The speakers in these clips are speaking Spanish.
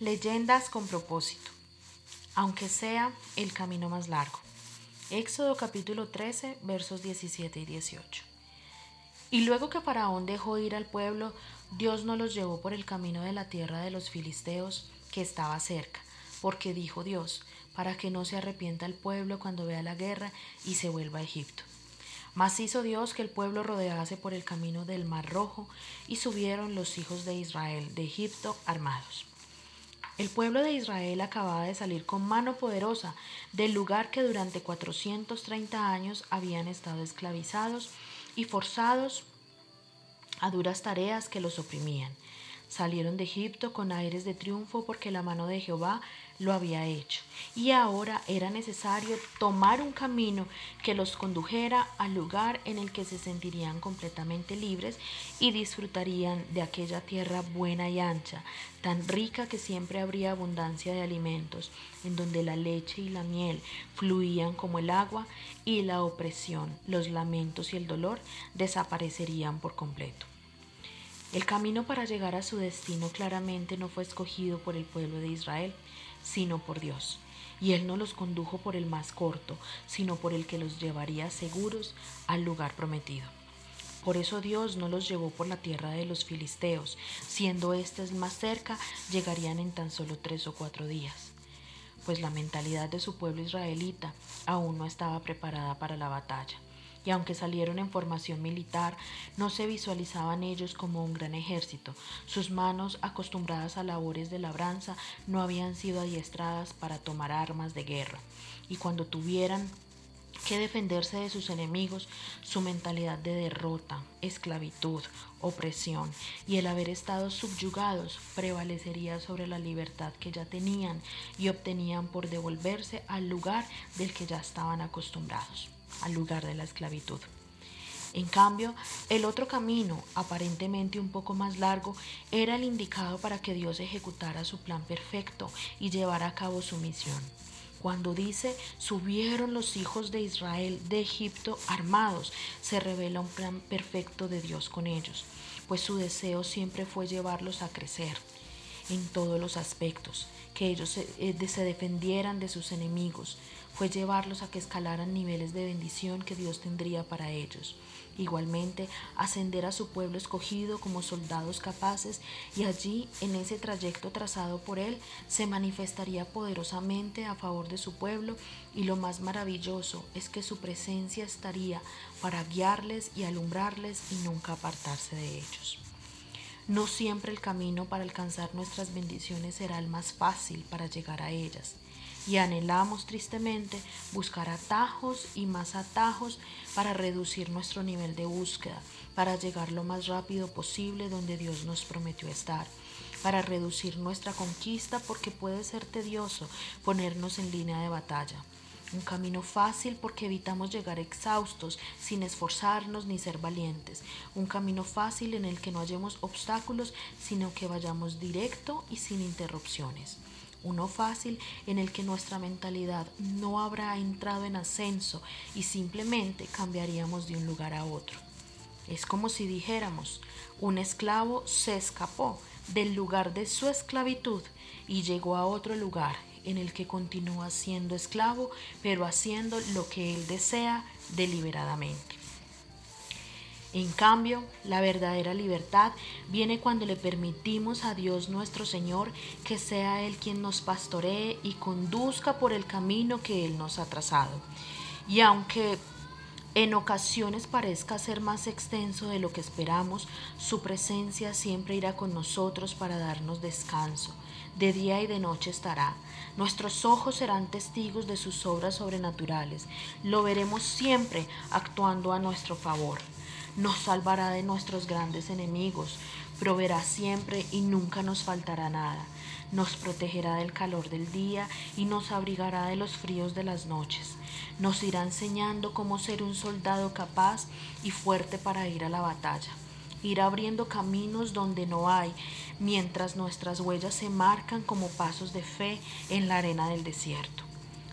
Leyendas con propósito, aunque sea el camino más largo. Éxodo capítulo 13 versos 17 y 18. Y luego que Faraón dejó ir al pueblo, Dios no los llevó por el camino de la tierra de los filisteos que estaba cerca, porque dijo Dios, para que no se arrepienta el pueblo cuando vea la guerra y se vuelva a Egipto. Mas hizo Dios que el pueblo rodease por el camino del Mar Rojo, y subieron los hijos de Israel de Egipto armados. El pueblo de Israel acababa de salir con mano poderosa del lugar que durante 430 años habían estado esclavizados y forzados a duras tareas que los oprimían. Salieron de Egipto con aires de triunfo porque la mano de Jehová lo había hecho. Y ahora era necesario tomar un camino que los condujera al lugar en el que se sentirían completamente libres y disfrutarían de aquella tierra buena y ancha, tan rica que siempre habría abundancia de alimentos, en donde la leche y la miel fluían como el agua y la opresión, los lamentos y el dolor desaparecerían por completo. El camino para llegar a su destino claramente no fue escogido por el pueblo de Israel, sino por Dios. Y Él no los condujo por el más corto, sino por el que los llevaría seguros al lugar prometido. Por eso Dios no los llevó por la tierra de los filisteos, siendo éstas más cerca, llegarían en tan solo tres o cuatro días, pues la mentalidad de su pueblo israelita aún no estaba preparada para la batalla y aunque salieron en formación militar, no se visualizaban ellos como un gran ejército. Sus manos, acostumbradas a labores de labranza, no habían sido adiestradas para tomar armas de guerra. Y cuando tuvieran que defenderse de sus enemigos, su mentalidad de derrota, esclavitud, opresión y el haber estado subyugados prevalecería sobre la libertad que ya tenían y obtenían por devolverse al lugar del que ya estaban acostumbrados al lugar de la esclavitud. En cambio, el otro camino, aparentemente un poco más largo, era el indicado para que Dios ejecutara su plan perfecto y llevara a cabo su misión. Cuando dice, subieron los hijos de Israel de Egipto armados, se revela un plan perfecto de Dios con ellos, pues su deseo siempre fue llevarlos a crecer en todos los aspectos, que ellos se, eh, se defendieran de sus enemigos, fue llevarlos a que escalaran niveles de bendición que Dios tendría para ellos. Igualmente, ascender a su pueblo escogido como soldados capaces y allí, en ese trayecto trazado por Él, se manifestaría poderosamente a favor de su pueblo y lo más maravilloso es que su presencia estaría para guiarles y alumbrarles y nunca apartarse de ellos. No siempre el camino para alcanzar nuestras bendiciones será el más fácil para llegar a ellas y anhelamos tristemente buscar atajos y más atajos para reducir nuestro nivel de búsqueda, para llegar lo más rápido posible donde Dios nos prometió estar, para reducir nuestra conquista porque puede ser tedioso ponernos en línea de batalla. Un camino fácil porque evitamos llegar exhaustos sin esforzarnos ni ser valientes. Un camino fácil en el que no hallemos obstáculos, sino que vayamos directo y sin interrupciones uno fácil en el que nuestra mentalidad no habrá entrado en ascenso y simplemente cambiaríamos de un lugar a otro. Es como si dijéramos, un esclavo se escapó del lugar de su esclavitud y llegó a otro lugar en el que continúa siendo esclavo, pero haciendo lo que él desea deliberadamente. En cambio, la verdadera libertad viene cuando le permitimos a Dios nuestro Señor que sea Él quien nos pastoree y conduzca por el camino que Él nos ha trazado. Y aunque en ocasiones parezca ser más extenso de lo que esperamos, su presencia siempre irá con nosotros para darnos descanso. De día y de noche estará. Nuestros ojos serán testigos de sus obras sobrenaturales. Lo veremos siempre actuando a nuestro favor. Nos salvará de nuestros grandes enemigos, proveerá siempre y nunca nos faltará nada, nos protegerá del calor del día y nos abrigará de los fríos de las noches, nos irá enseñando cómo ser un soldado capaz y fuerte para ir a la batalla irá abriendo caminos donde no hay, mientras nuestras huellas se marcan como pasos de fe en la arena del desierto.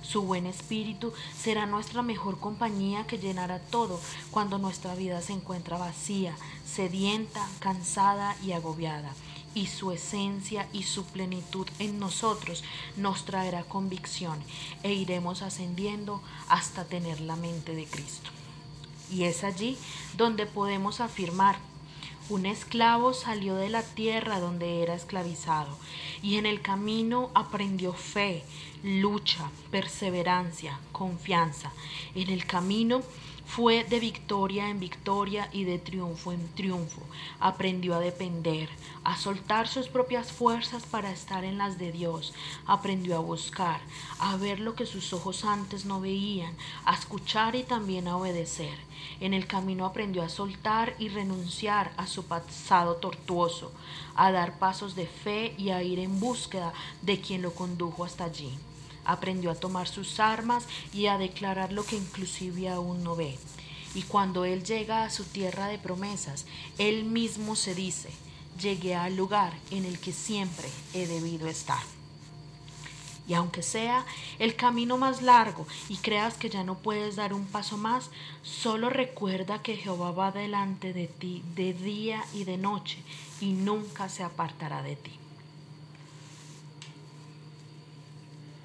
Su buen espíritu será nuestra mejor compañía que llenará todo cuando nuestra vida se encuentra vacía, sedienta, cansada y agobiada. y su esencia y su plenitud en nosotros nos traerá convicción e iremos ascendiendo hasta tener la mente de Cristo. Y es allí donde podemos afirmar un esclavo salió de la tierra donde era esclavizado y en el camino aprendió fe, lucha, perseverancia, confianza. En el camino fue de victoria en victoria y de triunfo en triunfo. Aprendió a depender, a soltar sus propias fuerzas para estar en las de Dios. Aprendió a buscar, a ver lo que sus ojos antes no veían, a escuchar y también a obedecer. En el camino aprendió a soltar y renunciar a su pasado tortuoso, a dar pasos de fe y a ir en búsqueda de quien lo condujo hasta allí. Aprendió a tomar sus armas y a declarar lo que inclusive aún no ve. Y cuando él llega a su tierra de promesas, él mismo se dice, llegué al lugar en el que siempre he debido estar. Y aunque sea el camino más largo y creas que ya no puedes dar un paso más, solo recuerda que Jehová va delante de ti de día y de noche y nunca se apartará de ti.